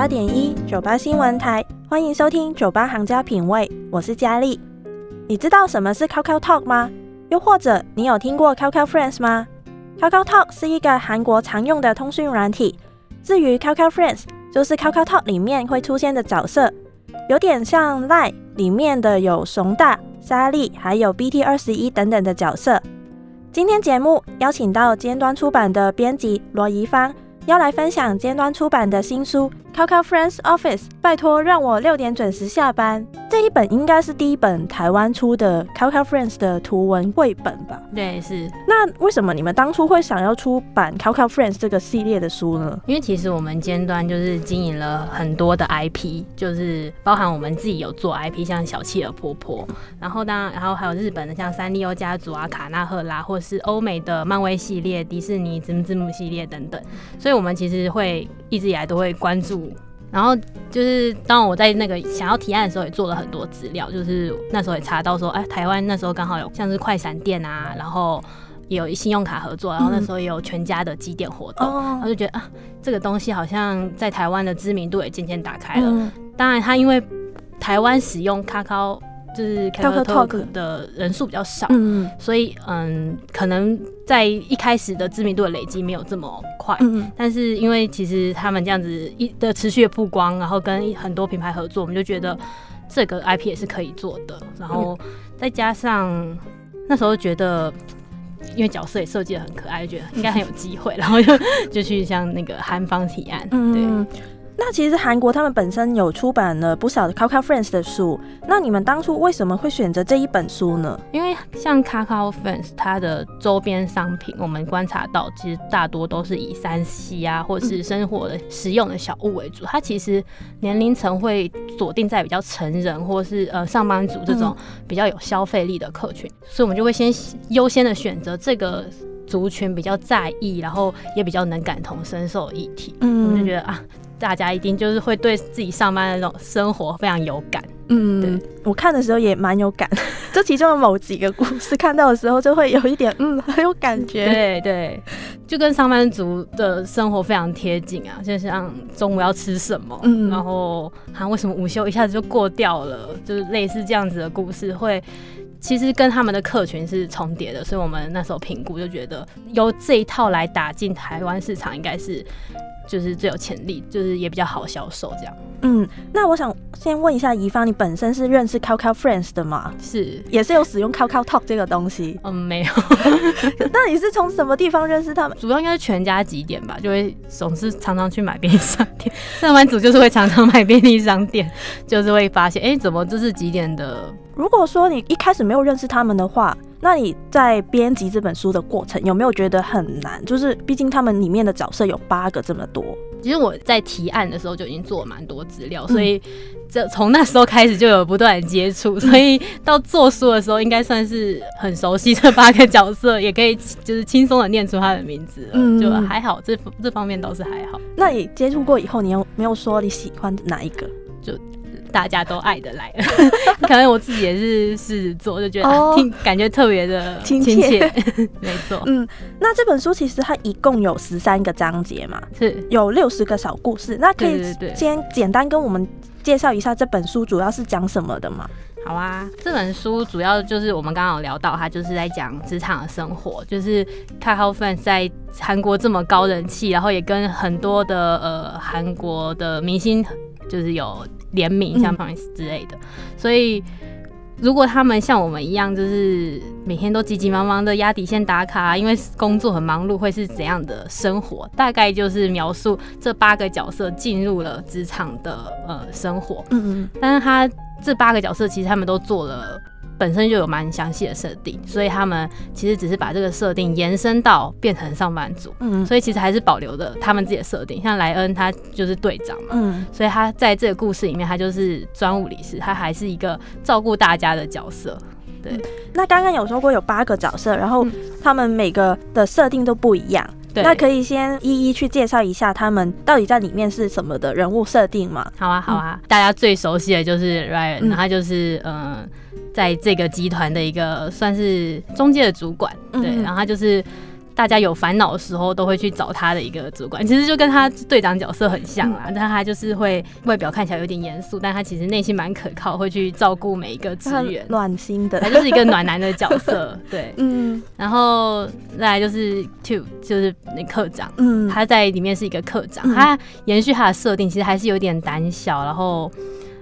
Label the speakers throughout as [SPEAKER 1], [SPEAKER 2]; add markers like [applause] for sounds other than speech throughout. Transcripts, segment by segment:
[SPEAKER 1] 八点一九八新闻台，欢迎收听酒吧行家品味，我是佳丽。你知道什么是 QQ Talk 吗？又或者你有听过 QQ Friends 吗？QQ Talk 是一个韩国常用的通讯软体。至于 QQ Friends，就是 QQ Talk 里面会出现的角色，有点像 Line 里面的有熊大、莎莉，还有 BT 二十一等等的角色。今天节目邀请到尖端出版的编辑罗怡芳。要来分享尖端出版的新书《QQ Friends Office》，拜托让我六点准时下班。这一本应该是第一本台湾出的 QQ Friends 的图文绘本吧？
[SPEAKER 2] 对，是。
[SPEAKER 1] 那为什么你们当初会想要出版 QQ Friends 这个系列的书呢？
[SPEAKER 2] 因为其实我们尖端就是经营了很多的 IP，就是包含我们自己有做 IP，像小企鹅婆婆，然后当然，然后还有日本的像三丽鸥家族啊、卡纳赫拉，或是欧美的漫威系列、迪士尼字字幕系列等等，所以我们其实会一直以来都会关注。然后就是当我在那个想要提案的时候，也做了很多资料，就是那时候也查到说，哎，台湾那时候刚好有像是快闪店啊，然后也有信用卡合作，然后那时候也有全家的积点活动，
[SPEAKER 1] 哦
[SPEAKER 2] 然后就觉得啊，这个东西好像在台湾的知名度也渐渐打开了。
[SPEAKER 1] 嗯
[SPEAKER 2] 当然，它因为台湾使用 Kakao 就是
[SPEAKER 1] Kakao
[SPEAKER 2] Kakao
[SPEAKER 1] Talk
[SPEAKER 2] Talk 的人数比较少，
[SPEAKER 1] 嗯
[SPEAKER 2] 所以嗯，可能在一开始的知名度的累积没有这么快。
[SPEAKER 1] 嗯
[SPEAKER 2] 但是因为其实他们这样子一的持续的曝光，然后跟很多品牌合作，我们就觉得这个 IP 也是可以做的。然后再加上那时候觉得，因为角色也设计的很可爱，就觉得应该很有机会，然后就就去向那个韩方提案。对，
[SPEAKER 1] 嗯。那其实韩国他们本身有出版了不少的 QQ Friends 的书，那你们当初为什么会选择这一本书呢？
[SPEAKER 2] 因为像 Kakao Fans 它的周边商品，我们观察到其实大多都是以三 C 啊，或是生活的实用的小物为主。它其实年龄层会锁定在比较成人或是呃上班族这种比较有消费力的客群，所以我们就会先优先的选择这个族群比较在意，然后也比较能感同身受的议题。嗯我们就觉得啊，大家一定就是会对自己上班的那种生活非常有感。
[SPEAKER 1] 嗯，我看的时候也蛮有感，[laughs] 这其中的某几个故事看到的时候，就会有一点嗯很有感觉。[laughs]
[SPEAKER 2] 对对，就跟上班族的生活非常贴近啊，就像中午要吃什么，
[SPEAKER 1] 嗯
[SPEAKER 2] 然后啊为什么午休一下子就过掉了，就是类似这样子的故事会。其实跟他们的客群是重叠的，所以我们那时候评估就觉得由这一套来打进台湾市场，应该是就是最有潜力，就是也比较好销售这样。
[SPEAKER 1] 嗯，那我想先问一下怡芳，你本身是认识 QQ Friends 的吗？
[SPEAKER 2] 是，
[SPEAKER 1] 也是有使用 QQ Talk 这个东西？
[SPEAKER 2] 嗯，没有，[laughs]
[SPEAKER 1] 那你是从什么地方认识他们？
[SPEAKER 2] 主要应该是全家几点吧，就会总是常常去买便利商店。[laughs] 上班族就是会常常买便利商店，就是会发现，哎、怎么这是几点的？
[SPEAKER 1] 如果说你一开始没有认识他们的话，那你在编辑这本书的过程有没有觉得很难？就是毕竟他们里面的角色有八个这么多。
[SPEAKER 2] 其实我在提案的时候就已经做了蛮多资料，所以这从那时候开始就有不断的接触，[laughs] 所以到做书的时候应该算是很熟悉这八个角色，也可以就是轻松的念出他的名字了，
[SPEAKER 1] 嗯
[SPEAKER 2] 就还好，这这方面倒是还好，
[SPEAKER 1] 那你接触过以后，你有没有说你喜欢哪一个？
[SPEAKER 2] 大家都爱的来了。[laughs] 可能我自己也是狮子座，就觉得、
[SPEAKER 1] 哦
[SPEAKER 2] 啊听感觉特别的
[SPEAKER 1] 亲
[SPEAKER 2] 亲
[SPEAKER 1] 切
[SPEAKER 2] 切，[laughs] 没错，
[SPEAKER 1] 嗯，那这本书其实它一共有十三个章节嘛，
[SPEAKER 2] 是。
[SPEAKER 1] 有六十个小故事。那可以先简单跟我们介绍一下这本书主要是讲什么的吗？
[SPEAKER 2] 好啊，这本书主要就是我们刚刚有聊到，它就是在讲职场的生活，就是 Kakao Friends 在韩国这么高人气，然后也跟很多的呃韩国的明星就是有联名，像
[SPEAKER 1] 嗯
[SPEAKER 2] Prince 之类的，所以。如果他们像我们一样，就是每天都急急忙忙的压底线打卡，因为工作很忙碌，会是怎样的生活？大概就是描述这八个角色进入了职场的呃生活。
[SPEAKER 1] 嗯
[SPEAKER 2] 但是他这八个角色其实他们都做了本身就有蛮详细的设定，所以他们其实只是把这个设定延伸到变成上班族，
[SPEAKER 1] 嗯
[SPEAKER 2] 所以其实还是保留的他们自己的设定。像莱恩他就是队长嘛，
[SPEAKER 1] 嗯
[SPEAKER 2] 所以他在这个故事里面，他就是专务理事，他还是一个照顾大家的角色。对
[SPEAKER 1] 那刚刚有说过有八个角色，然后
[SPEAKER 2] 嗯
[SPEAKER 1] 他们每个的设定都不一样。
[SPEAKER 2] 对，
[SPEAKER 1] 那可以先一一去介绍一下他们到底在里面是什么的人物设定吗？
[SPEAKER 2] 好啊，好啊，大家最熟悉的就是 Ryan，、
[SPEAKER 1] 嗯
[SPEAKER 2] 他就是嗯、呃在这个集团的一个算是中介的主管，对，
[SPEAKER 1] 嗯
[SPEAKER 2] 然后他就是。大家有烦恼的时候都会去找他的一个主管，其实就跟他队长角色很像
[SPEAKER 1] 嗯
[SPEAKER 2] 啦。但他就是会外表看起来有点严肃，但他其实内心蛮可靠，会去照顾每一个职
[SPEAKER 1] 他
[SPEAKER 2] 员。
[SPEAKER 1] 暖心的
[SPEAKER 2] 他，就是一个暖男的角色，[laughs] 对。
[SPEAKER 1] 嗯
[SPEAKER 2] 然后再来就是 Two，就是那课长，
[SPEAKER 1] 嗯，
[SPEAKER 2] 他在里面是一个课长，
[SPEAKER 1] 嗯
[SPEAKER 2] 他延续他的设定，其实还是有点胆小，然后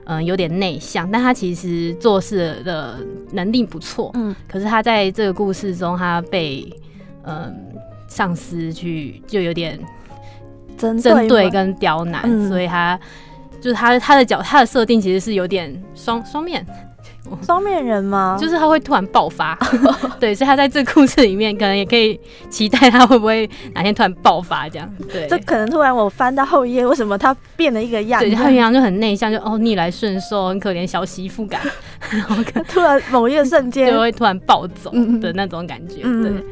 [SPEAKER 2] 嗯、呃有点内向，但他其实做事的能力不错。
[SPEAKER 1] 嗯。
[SPEAKER 2] 可是他在这个故事中，他被嗯、上司去就有点
[SPEAKER 1] 针
[SPEAKER 2] 针对跟刁难，
[SPEAKER 1] 嗯。
[SPEAKER 2] 所以他就是他他的角他的设定其实是有点双双面，[laughs]
[SPEAKER 1] 双面人吗？
[SPEAKER 2] 就是他会突然爆发，[laughs] 对，所以他在这个故事里面可能也可以期待他会不会哪天突然爆发这样，对，
[SPEAKER 1] 这可能突然我翻到后一页，为什么他变了一个样
[SPEAKER 2] 对，
[SPEAKER 1] 子？
[SPEAKER 2] 他平常就很内向，就哦逆来顺受，很可怜小媳妇感，然后可
[SPEAKER 1] 突然某一个瞬间。
[SPEAKER 2] 就，会突然暴走的那种感觉，
[SPEAKER 1] 嗯
[SPEAKER 2] 对。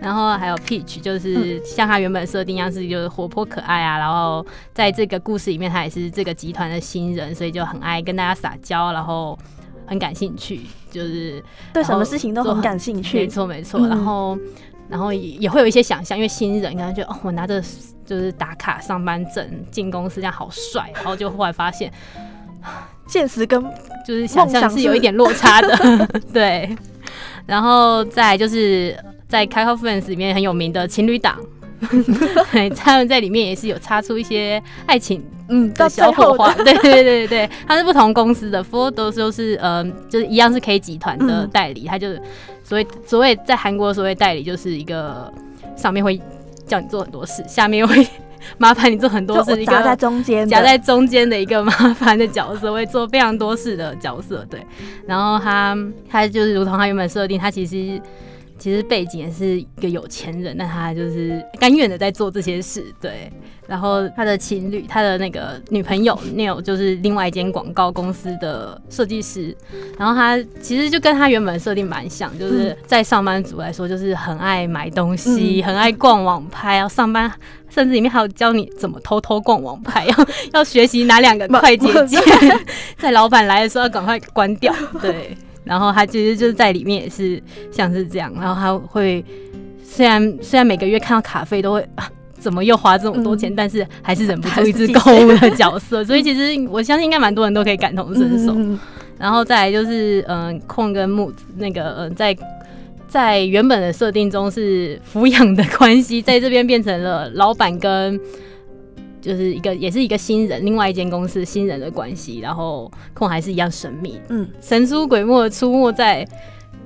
[SPEAKER 2] 然后还有 Peach，就是像他原本设定一样是就是活泼可爱啊，然后在这个故事里面他也是这个集团的新人，所以就很爱跟大家撒娇，然后很感兴趣，就是
[SPEAKER 1] 对什么事情都很感兴趣没。
[SPEAKER 2] 错没错，
[SPEAKER 1] 嗯
[SPEAKER 2] 然后然后也也会有一些想象，因为新人可能觉得哦，我拿着就是打卡上班证进公司这样好帅，然后就后来发现 [laughs]
[SPEAKER 1] 现实跟
[SPEAKER 2] 就是想象是有一点落差的，[laughs] 对。然后再就是在开号 Friends 里面很有名的情侣档，[laughs] 对，他们在里面也是有擦出一些爱情
[SPEAKER 1] 嗯，到
[SPEAKER 2] 的
[SPEAKER 1] 最后
[SPEAKER 2] 小火花，
[SPEAKER 1] 的
[SPEAKER 2] 对对对对，他是不同公司的 f o r 都都是呃，就是一样是 K 集团的
[SPEAKER 1] 嗯
[SPEAKER 2] 代理，他就是所谓所谓在韩国的所谓代理，就是一个上面会叫你做很多事，下面又会麻烦你做很多事，
[SPEAKER 1] 夹在中间，
[SPEAKER 2] 夹在中间的一个 [laughs] 麻烦的角色，会做非常多事的角色，对。然后他他就是如同他原本设定，他其实其实背景也是一个有钱人，但他就是甘愿的在做这些事，对。然后他的情侣，他的那个女朋友 Neil 就是另外一间广告公司的设计师，然后他其实就跟他原本设定蛮像，就是在上班族来说，就是很爱买东西，
[SPEAKER 1] 嗯
[SPEAKER 2] 很爱逛网拍，要上班甚至里面还有教你怎么偷偷逛网拍，要要学习哪两个快捷键，[laughs] 在老板来的时候要赶快关掉，对。[laughs] 然后他其实就是在里面也是像是这样，然后他会虽然虽然每个月看到卡费都会 [laughs] 啊。怎么又花这么多钱？
[SPEAKER 1] 嗯
[SPEAKER 2] 但是还是忍不住一直
[SPEAKER 1] 还是记
[SPEAKER 2] 购物的角色，所以其实我相信应该蛮多人都可以感同身受。
[SPEAKER 1] 嗯
[SPEAKER 2] 然后再来就是，嗯、控跟木子那个，嗯、在在原本的设定中是抚养的关系，在这边变成了老板跟就是一个也是一个新人，另外一间公司新人的关系。然后空还是一样神秘，
[SPEAKER 1] 嗯，
[SPEAKER 2] 神出鬼没出没在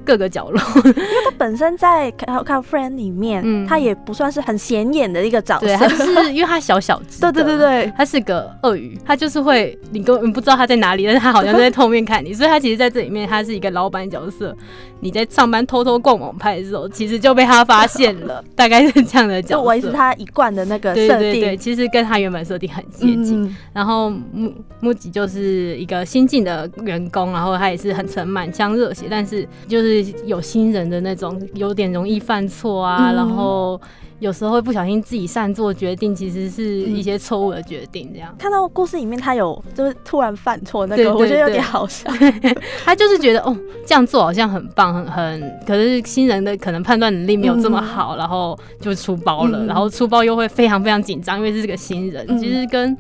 [SPEAKER 2] 各个角落。
[SPEAKER 1] 因为他本身在《看看 Friend》里面，
[SPEAKER 2] 嗯
[SPEAKER 1] 他也不算是很显眼的一个角
[SPEAKER 2] 对，他是因为他小小只，
[SPEAKER 1] 对 [laughs] 对对。对，
[SPEAKER 2] 他是个鳄鱼，他就是会，你根本不知道他在哪里，但是他好像在后面看你，所以他其实在这里面他是一个老板角色。你在上班偷偷逛网拍的时候，其实就被他发现了，[laughs] 大概是这样的角色。
[SPEAKER 1] 就维持他一贯的那个设定，
[SPEAKER 2] 对对，其实跟他原本设定很接近。
[SPEAKER 1] 嗯
[SPEAKER 2] 然后木木吉就是一个新进的员工，然后他也是很沉满腔热血，但是就是有新人的那种，有点容易犯错啊，
[SPEAKER 1] 嗯
[SPEAKER 2] 然后有时候会不小心自己擅做决定，其实是一些错误的决定，这样。
[SPEAKER 1] 看到故事里面他有就是突然犯错那个，我觉得有点好笑。[laughs]
[SPEAKER 2] 他就是觉得哦，这样做好像很棒，很很，可是新人的可能判断能力没有这么好，然后就出包了，
[SPEAKER 1] 嗯
[SPEAKER 2] 然后出包又会非常非常紧张，因为是个新人，
[SPEAKER 1] 嗯
[SPEAKER 2] 其实跟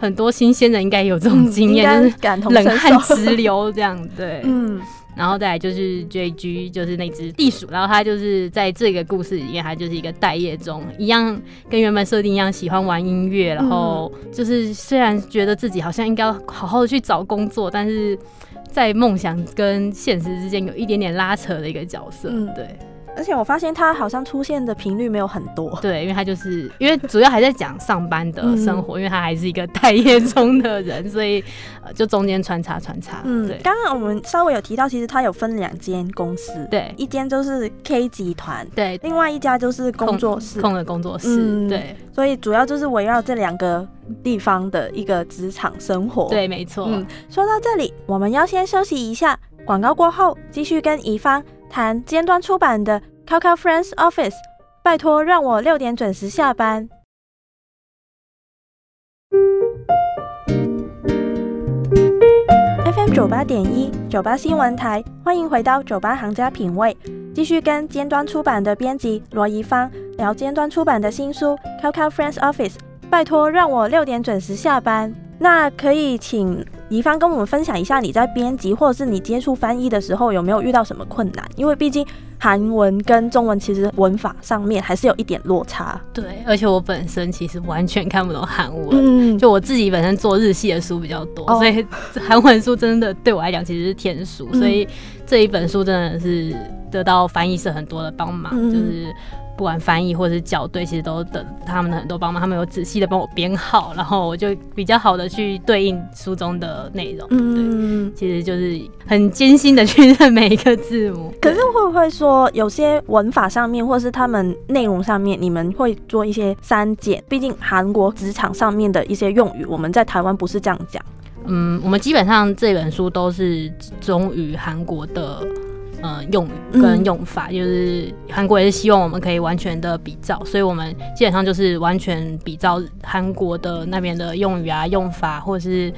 [SPEAKER 2] 很多新鲜人应该有这种经验，就是
[SPEAKER 1] 感同身
[SPEAKER 2] 冷汗
[SPEAKER 1] 受。
[SPEAKER 2] 直流这样，对。
[SPEAKER 1] 嗯，
[SPEAKER 2] 然后再来就是 JG，就是那只地鼠，然后它就是在这个故事里面，它就是一个待业中，一样跟原本设定一样，喜欢玩音乐，然后就是虽然觉得自己好像应该要好好的去找工作，但是在梦想跟现实之间有一点点拉扯的一个角色，
[SPEAKER 1] 嗯
[SPEAKER 2] 对。
[SPEAKER 1] 而且我发现他好像出现的频率没有很多。
[SPEAKER 2] 对，因为他就是因为主要还在讲上班的生活，因为他还是一个待业中的人，所以呃就中间穿插穿插。嗯，对。
[SPEAKER 1] 刚刚我们稍微有提到，其实他有分两间公司，
[SPEAKER 2] 对，
[SPEAKER 1] 一间就是 K 集团，
[SPEAKER 2] 对，
[SPEAKER 1] 另外一家就是工作室，
[SPEAKER 2] 空的工作室，对。
[SPEAKER 1] 所以主要就是围绕这两个地方的一个职场生活。
[SPEAKER 2] 对，没错。嗯，
[SPEAKER 1] 说到这里，我们要先休息一下，广告过后继续跟乙方。谈尖端出版的 Coco Friends Office，拜托让我六点准时下班。FM 九八点一九八新闻台，欢迎回到九八行家品味，继续跟尖端出版的编辑罗怡芳聊尖端出版的新书 Coco Friends Office，拜托让我六点准时下班。那可以请怡芳跟我们分享一下，你在编辑或者是你接触翻译的时候，有没有遇到什么困难？因为毕竟韩文跟中文其实文法上面还是有一点落差。
[SPEAKER 2] 对，而且我本身其实完全看不懂韩文，就我自己本身做日系的书比较多，所以韩文书真的对我来讲其实是天书。所以这一本书真的是得到翻译社很多的帮忙，就是。不管翻译或者是校对，其实都等他们的很多帮忙，他们有仔细的帮我编号，然后我就比较好的去对应书中的内容。嗯，对，其实就是很艰辛的去认每一个字母。[laughs]
[SPEAKER 1] 可是会不会说有些文法上面，或是他们内容上面，你们会做一些删减？毕竟韩国职场上面的一些用语，我们在台湾不是这样讲。
[SPEAKER 2] 嗯，我们基本上这本书都是忠于韩国的。呃，用语跟用法，就是韩国也是希望我们可以完全的比照，所以我们基本上就是完全比照韩国的那边的用语啊、用法，或者是。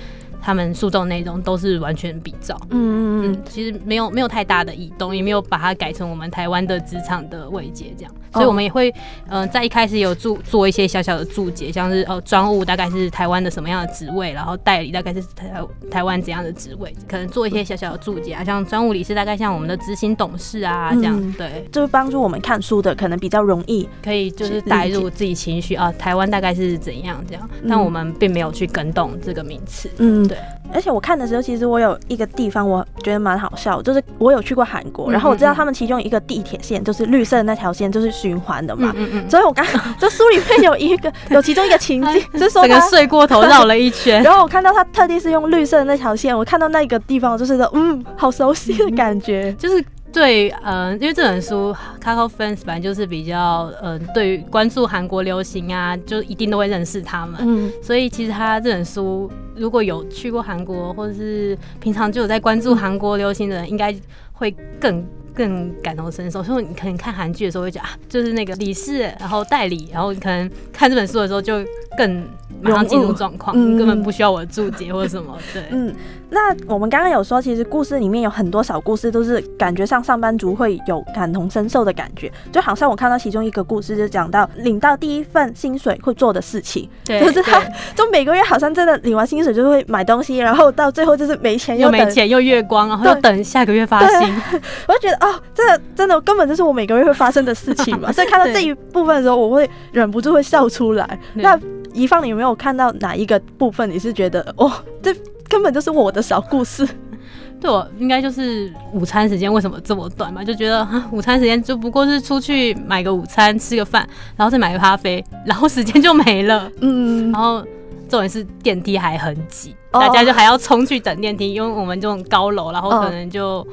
[SPEAKER 2] 他们诉讼内容都是完全比照，嗯嗯嗯，其实没有没有太大的异动，也没有把它改成我们台湾的职场的位阶这样，所以我们也会，嗯，在一开始有注做一些小小的注解，像是哦，专务大概是台湾的什么样的职位，然后代理大概是台台湾怎样的职位，可能做一些小小的注解啊，像专务理事大概像我们的执行董事啊这样，对，
[SPEAKER 1] 就是帮助我们看书的可能比较容易，
[SPEAKER 2] 可以就是带入自己情绪啊，台湾大概是怎样这样，但我们并没有去跟动这个名词，嗯。
[SPEAKER 1] 而且我看的时候，其实我有一个地方我觉得蛮好笑，就是我有去过韩国，然后我知道他们其中一个地铁线就是绿色的那条线，就是循环的嘛。嗯嗯。所以我刚就书里面有一个 [laughs] 有其中一个情景，[laughs] 就是说
[SPEAKER 2] 他睡过头绕了一圈，[laughs]
[SPEAKER 1] 然后我看到他特地是用绿色的那条线，我看到那个地方就是说，嗯，好熟悉的感觉，
[SPEAKER 2] 就是。对，嗯，因为这本书《Coco Fans》本来就是比较，嗯，对于关注韩国流行啊，就一定都会认识他们。嗯，所以其实他这本书，如果有去过韩国，或者是平常就有在关注韩国流行的人，应该会更。更感同身受，所以你可能看韩剧的时候会觉得啊，就是那个理事，然后代理，然后你可能看这本书的时候就更马上进入状况，根本不需要我的注解或者什么。对，嗯，
[SPEAKER 1] 那我们刚刚有说，其实故事里面有很多小故事，都是感觉上上班族会有感同身受的感觉，就好像我看到其中一个故事，就讲到领到第一份薪水会做的事情，就是他就每个月好像真的领完薪水就会买东西，然后到最后就是没钱
[SPEAKER 2] 又没钱又月光，然后又等下个月发薪，[laughs]
[SPEAKER 1] 我就觉得。哦，这真的根本就是我每个月会发生的事情嘛，所以看到这一部分的时候，我会忍不住会笑出来。那一放，你有没有看到哪一个部分你是觉得哦，这根本就是我的小故事？[laughs]
[SPEAKER 2] 对我应该就是午餐时间为什么这么短嘛？就觉得午餐时间就不过是出去买个午餐吃个饭，然后再买个咖啡，[laughs] 然后时间就没了。嗯，然后重点是电梯还很挤，大家就还要冲去等电梯，因为我们这种高楼，然后可能就。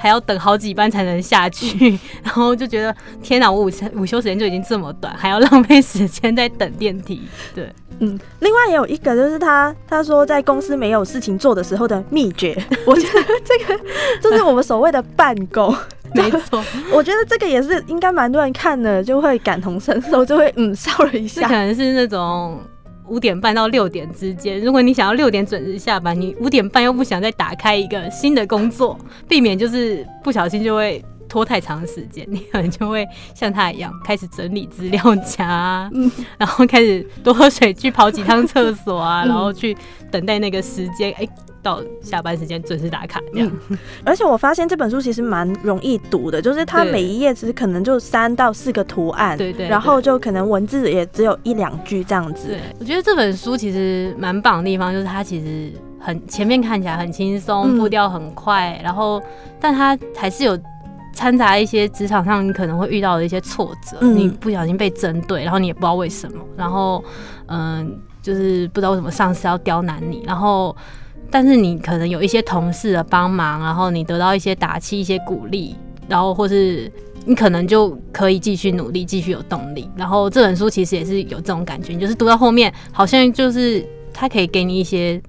[SPEAKER 2] 还要等好几班才能下去，[laughs] 然后就觉得天哪！我午餐午休时间就已经这么短，还要浪费时间在等电梯。对，
[SPEAKER 1] 嗯。另外也有一个就是他他说在公司没有事情做的时候的秘诀，[laughs] 我觉得这个就是我们所谓的办公。[laughs]
[SPEAKER 2] 没错，
[SPEAKER 1] 我觉得这个也是应该蛮多人看的，就会感同身受，就会嗯笑了一下。
[SPEAKER 2] 可能是那种。五点半到六点之间，如果你想要六点准时下班，你五点半又不想再打开一个新的工作，避免就是不小心就会拖太长时间，你可能就会像他一样开始整理资料夹，嗯。然后开始多喝水，去跑几趟厕所啊，然后去等待那个时间，哎。到下班时间准时打卡这样，
[SPEAKER 1] 而且我发现这本书其实蛮容易读的，就是它每一页其实可能就三到四个图案，
[SPEAKER 2] 对对，
[SPEAKER 1] 然后就可能文字也只有一两句这样子。
[SPEAKER 2] 对，我觉得这本书其实蛮棒的地方就是它其实很前面看起来很轻松，步调很快，然后但它还是有掺杂一些职场上你可能会遇到的一些挫折，
[SPEAKER 1] 嗯
[SPEAKER 2] 你不小心被针对，然后你也不知道为什么，然后嗯、就是不知道为什么上司要刁难你，然后但是你可能有一些同事的帮忙，然后你得到一些打气、一些鼓励，然后或是你可能就可以继续努力，继续有动力。然后这本书其实也是有这种感觉，你就是读到后面，好像就是它可以给你一些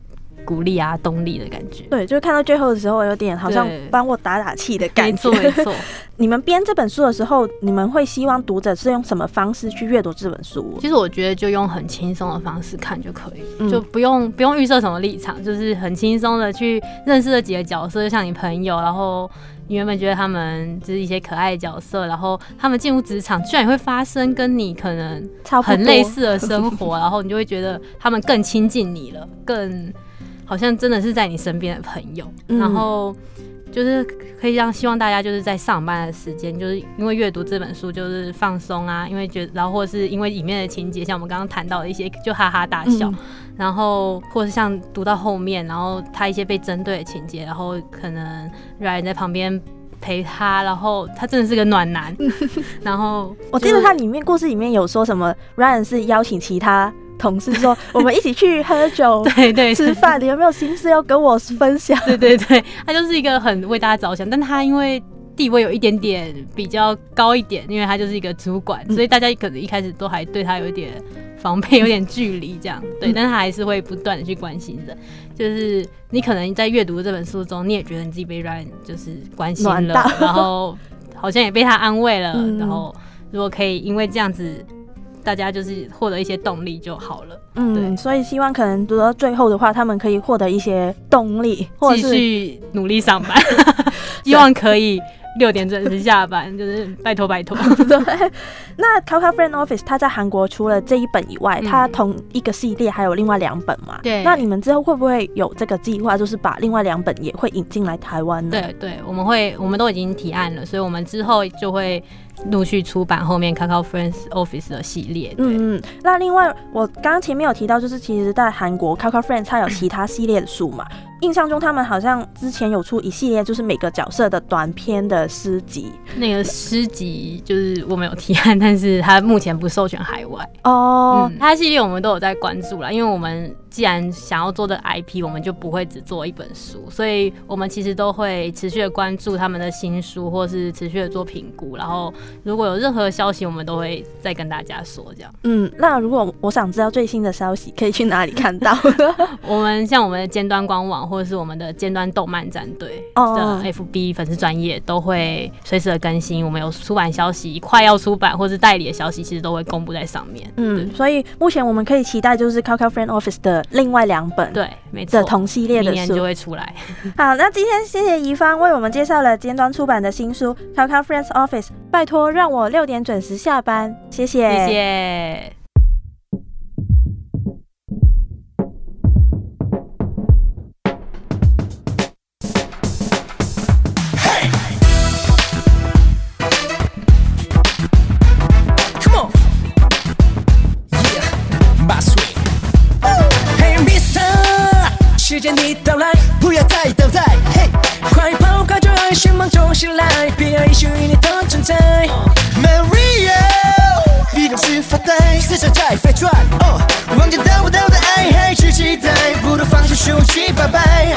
[SPEAKER 2] 鼓励啊、动力的感觉。
[SPEAKER 1] 对，就是看到最后的时候，有点好像帮我打打气的感觉。
[SPEAKER 2] 没错，没错。[laughs]
[SPEAKER 1] 你们编这本书的时候，你们会希望读者是用什么方式去阅读这本书？
[SPEAKER 2] 其实我觉得就用很轻松的方式看就可以，
[SPEAKER 1] 嗯
[SPEAKER 2] 就不用不用预设什么立场，就是很轻松的去认识了几个角色，就像你朋友，然后你原本觉得他们就是一些可爱的角色，然后他们进入职场，居然也会发生跟你可能
[SPEAKER 1] 差
[SPEAKER 2] 很类似的生活，然后你就会觉得他们更亲近你了，更好像真的是在你身边的朋友，
[SPEAKER 1] 嗯。
[SPEAKER 2] 然后。就是可以让希望大家就是在上班的时间，就是因为阅读这本书就是放松啊，因为觉得然后或者是因为里面的情节，像我们刚刚谈到的一些就哈哈大笑，
[SPEAKER 1] 嗯。
[SPEAKER 2] 然后或者是像读到后面，然后他一些被针对的情节，然后可能 Ryan 在旁边陪他，然后他真的是个暖男，[laughs] 然后
[SPEAKER 1] 我记得他里面故事里面有说什么，Ryan 是邀请其他同事说，我们一起去喝酒、[laughs]
[SPEAKER 2] 对对
[SPEAKER 1] 吃饭，你有没有心事要跟我分享？
[SPEAKER 2] 对对对，[laughs] 他就是一个很为大家着想，但他因为地位有一点点比较高一点，因为他就是一个主管，
[SPEAKER 1] 嗯
[SPEAKER 2] 所以大家可能一开始都还对他有一点防备，有点距离这样。对，
[SPEAKER 1] 嗯
[SPEAKER 2] 但他还是会不断的去关心的。就是你可能在阅读这本书中，你也觉得你自己被 Ryan 就是关心了，然后好像也被他安慰了，
[SPEAKER 1] 嗯
[SPEAKER 2] 然后如果可以因为这样子。大家就是获得一些动力就好了，
[SPEAKER 1] 嗯，
[SPEAKER 2] 对
[SPEAKER 1] 所以希望可能读到最后的话，他们可以获得一些动力，或者
[SPEAKER 2] 继
[SPEAKER 1] 是
[SPEAKER 2] 续努力上班，[laughs] [laughs] 希望可以六点准时下班，就是拜托拜托。[laughs]
[SPEAKER 1] 对。那 Kaka Friend Office 它在韩国除了这一本以外，
[SPEAKER 2] 嗯
[SPEAKER 1] 它同一个系列还有另外两本嘛？
[SPEAKER 2] 对
[SPEAKER 1] 那你们之后会不会有这个计划，就是把另外两本也会引进来台湾呢？
[SPEAKER 2] 对对，我们会我们都已经提案了，所以我们之后就会陆续出版后面 Coco Friends Office 的系列。
[SPEAKER 1] 嗯嗯，那另外我刚刚前面有提到，就是其实在韩国 Coco Friends 它有其他系列的书嘛，印象中他们好像之前有出一系列，就是每个角色的短篇的诗集
[SPEAKER 2] 那个诗集就是我们有提案，但是它目前不授权海外。
[SPEAKER 1] 哦。
[SPEAKER 2] 嗯，它系列我们都有在关注啦，因为我们既然想要做的 IP，我们就不会只做一本书，所以我们其实都会持续的关注他们的新书，或是持续的做评估，然后如果有任何消息，我们都会再跟大家说。这样，
[SPEAKER 1] 嗯，那如果我想知道最新的消息，可以去哪里看到？[laughs]
[SPEAKER 2] 我们像我们的尖端官网，或者是我们的尖端动漫战队
[SPEAKER 1] 哦
[SPEAKER 2] 的 FB 粉丝专业，都会随时的更新。我们有出版消息，快要出版或是代理的消息，其实都会公布在上面。
[SPEAKER 1] 嗯，所以目前我们可以期待就是 Kaka Friend Office 的另外两本
[SPEAKER 2] 对，没错
[SPEAKER 1] 的，同系列的
[SPEAKER 2] 明年就
[SPEAKER 1] 书。
[SPEAKER 2] 会出来。[laughs]
[SPEAKER 1] 好，那今天谢谢怡芳为我们介绍了尖端出版的新书 Kaka Friends Office，拜托让我六点准时下班，谢谢，
[SPEAKER 2] 谢谢。
[SPEAKER 3] 时间已到来，
[SPEAKER 4] 不要再等待，嘿，
[SPEAKER 3] 快跑，快就爱，寻梦中醒来，别让遗失你的存在。
[SPEAKER 4] Maria，闭上眼发呆，思想在飞转，哦，望见得不到的爱还是期待，不如放下手机，拜拜。